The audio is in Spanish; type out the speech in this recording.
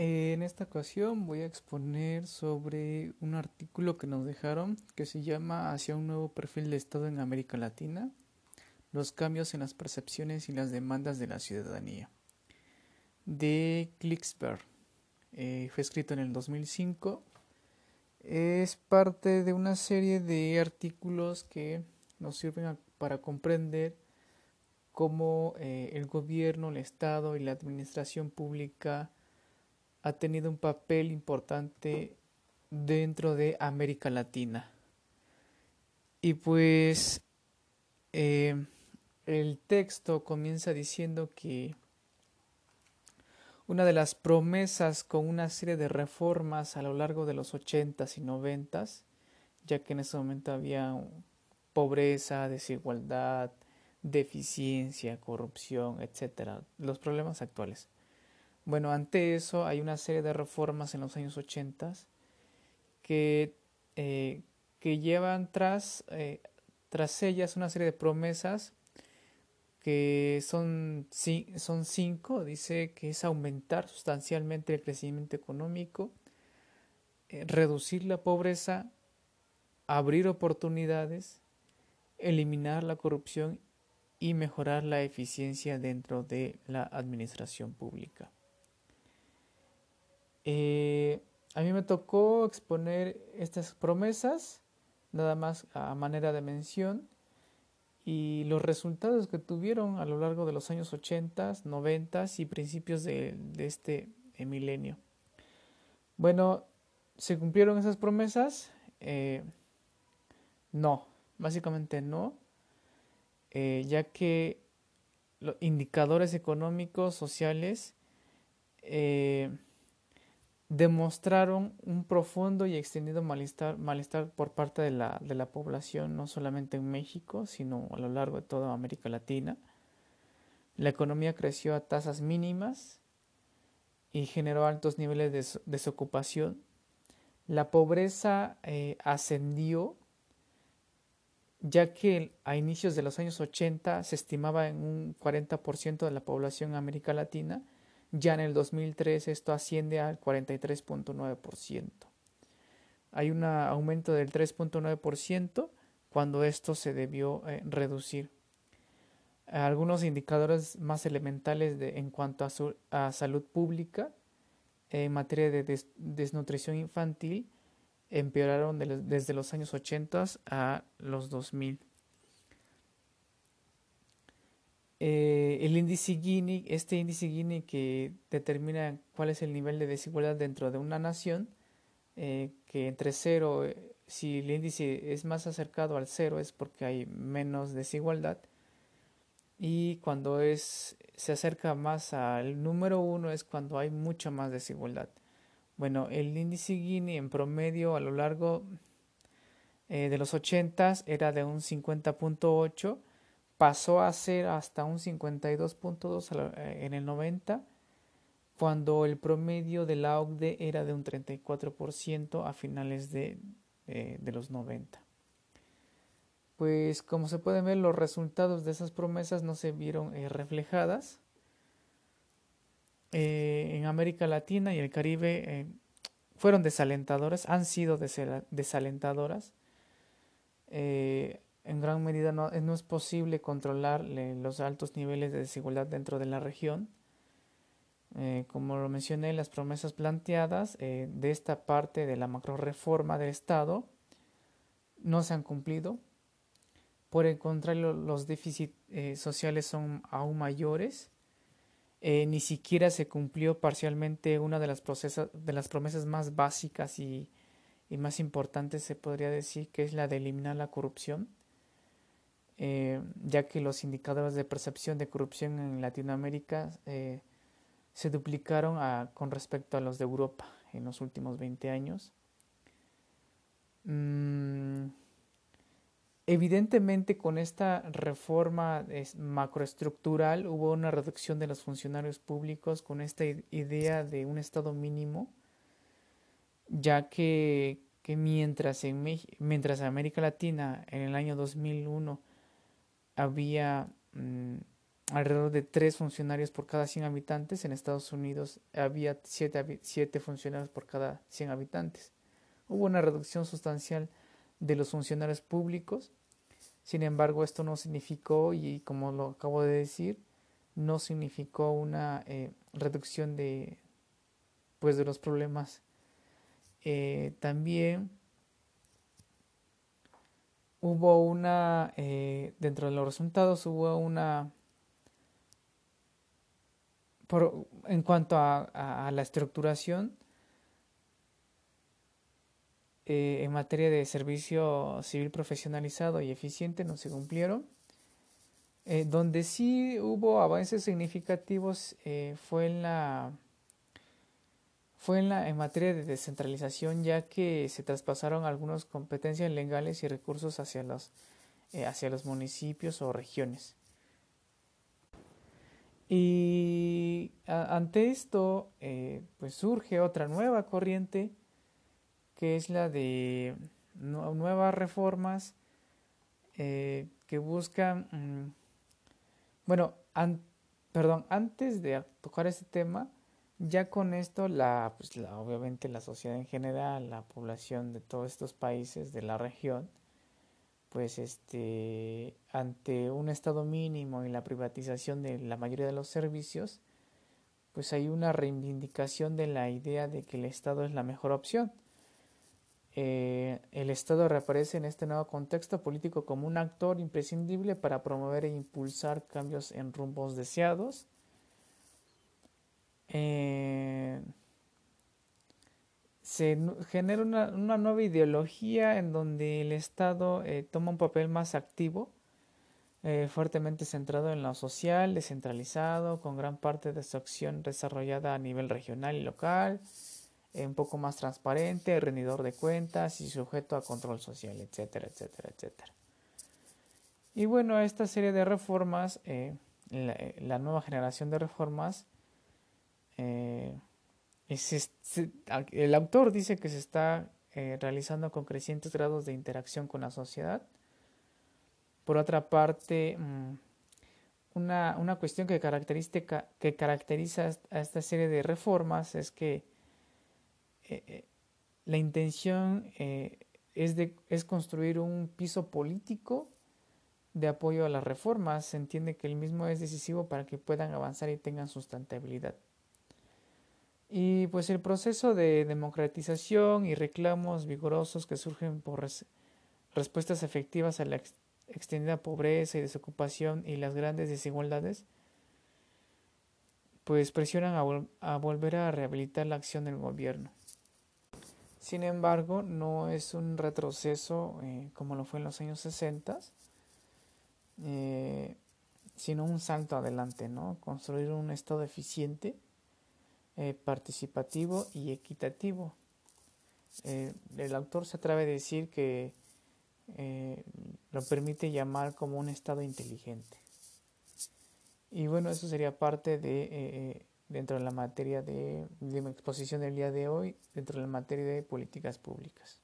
En esta ocasión voy a exponer sobre un artículo que nos dejaron que se llama Hacia un nuevo perfil de Estado en América Latina, los cambios en las percepciones y las demandas de la ciudadanía, de Klicksberg. Eh, fue escrito en el 2005. Es parte de una serie de artículos que nos sirven para comprender cómo eh, el gobierno, el Estado y la administración pública ha tenido un papel importante dentro de América Latina. Y pues eh, el texto comienza diciendo que una de las promesas con una serie de reformas a lo largo de los 80s y 90s, ya que en ese momento había pobreza, desigualdad, deficiencia, corrupción, etcétera, los problemas actuales. Bueno, ante eso hay una serie de reformas en los años 80 que, eh, que llevan tras, eh, tras ellas una serie de promesas que son, cinco. Dice que es aumentar sustancialmente el crecimiento económico, eh, reducir la pobreza, abrir oportunidades, eliminar la corrupción y mejorar la eficiencia dentro de la administración pública. Eh, a mí me tocó exponer estas promesas, nada más a manera de mención, y los resultados que tuvieron a lo largo de los años 80, 90 y principios de, este eh, milenio. Bueno, ¿se cumplieron esas promesas? Eh, no, básicamente no, ya que los indicadores económicos, sociales, demostraron un profundo y extendido malestar, por parte de la, de la población, no solamente en México, sino a lo largo de toda América Latina. La economía creció a tasas mínimas y generó altos niveles de desocupación. La pobreza eh, ascendió, ya que a inicios de los años 80 se estimaba en un 40% de la población en América Latina, ya en el 2003 esto asciende al 43.9%. Hay un aumento del 3.9% cuando esto se debió eh, reducir. Algunos indicadores más elementales en cuanto a, salud pública en materia de desnutrición infantil empeoraron desde los años 80 a los 2000. Eh, el índice Gini, este índice Gini que determina cuál es el nivel de desigualdad dentro de una nación, eh, que entre cero, eh, si el índice es más acercado al cero es porque hay menos desigualdad, y cuando es, se acerca más al número uno es cuando hay mucha más desigualdad. Bueno, el índice Gini en promedio a lo largo de los 80 era de un 50.8 pasó a ser hasta un 52.2 eh, en el 90, cuando el promedio de la OCDE era de un 34% a finales de, eh, de, los 90. Pues como se pueden ver, los resultados de esas promesas no se vieron eh, reflejadas. en América Latina y el Caribe fueron desalentadoras, han sido desalentadoras en gran medida no, es posible controlar los altos niveles de desigualdad dentro de la región. Eh, como lo mencioné, las promesas planteadas eh, de esta parte de la macro reforma del Estado no se han cumplido. Por el contrario, los déficits eh, sociales son aún mayores. ni siquiera se cumplió parcialmente una de las, de las promesas más básicas y más importantes, se podría decir, que es la de eliminar la corrupción eh, ya que los indicadores de percepción de corrupción en Latinoamérica eh, se duplicaron con respecto a los de Europa en los últimos 20 años. Mm, evidentemente con esta reforma macroestructural hubo una reducción de los funcionarios públicos con esta idea de un Estado mínimo, ya que, que mientras, en, mientras en América Latina en el año 2001 había mm, alrededor de tres funcionarios por cada 100 habitantes. En Estados Unidos había siete, funcionarios por cada 100 habitantes. Hubo una reducción sustancial de los funcionarios públicos. Sin embargo, esto no significó, y como lo acabo de decir, no significó una eh, reducción de, pues, de los problemas. Eh, también hubo una, eh, dentro de los resultados hubo una en cuanto a, la estructuración, eh, en materia de servicio civil profesionalizado y eficiente no se cumplieron. Eh, donde sí hubo avances significativos fue en la fue en la en materia de descentralización ya que se traspasaron algunas competencias legales y recursos hacia los hacia los municipios o regiones. Y ante esto, eh, pues surge otra nueva corriente, que es la de nuevas reformas eh, que buscan, mm, bueno, perdón, antes de tocar este tema, ya con esto, pues la, obviamente la sociedad en general, la población de todos estos países de la región, pues este ante un estado mínimo y la privatización de la mayoría de los servicios pues hay una reivindicación de la idea de que el estado es la mejor opción. Eh, el estado reaparece en este nuevo contexto político como un actor imprescindible para promover e impulsar cambios en rumbos deseados eh, se genera una, nueva ideología en donde el Estado eh, toma un papel más activo, eh, fuertemente centrado en lo social, descentralizado, con gran parte de su acción desarrollada a nivel regional y local, un poco más transparente, rendidor de cuentas y sujeto a control social, etcétera, etcétera, etcétera. Y bueno, esta serie de reformas, la, nueva generación de reformas, el autor dice que se está eh, realizando con crecientes grados de interacción con la sociedad. Por otra parte, mm, una, cuestión que, que caracteriza a esta serie de reformas es que eh, eh, la intención es, de, es construir un piso político de apoyo a las reformas. Se entiende que el mismo es decisivo para que puedan avanzar y tengan sustentabilidad. Y pues el proceso de democratización y reclamos vigorosos que surgen por respuestas efectivas a la extendida pobreza y desocupación y las grandes desigualdades, pues presionan a, volver a rehabilitar la acción del gobierno. Sin embargo, no es un retroceso eh, como lo fue en los años 60, eh, sino un salto adelante, ¿no? Construir un Estado eficiente eh, participativo y equitativo. Eh, el autor se atreve a decir que eh, lo permite llamar como un estado inteligente. Y bueno, eso sería parte de, dentro de la materia de, de mi exposición del día de hoy, dentro de la materia de políticas públicas.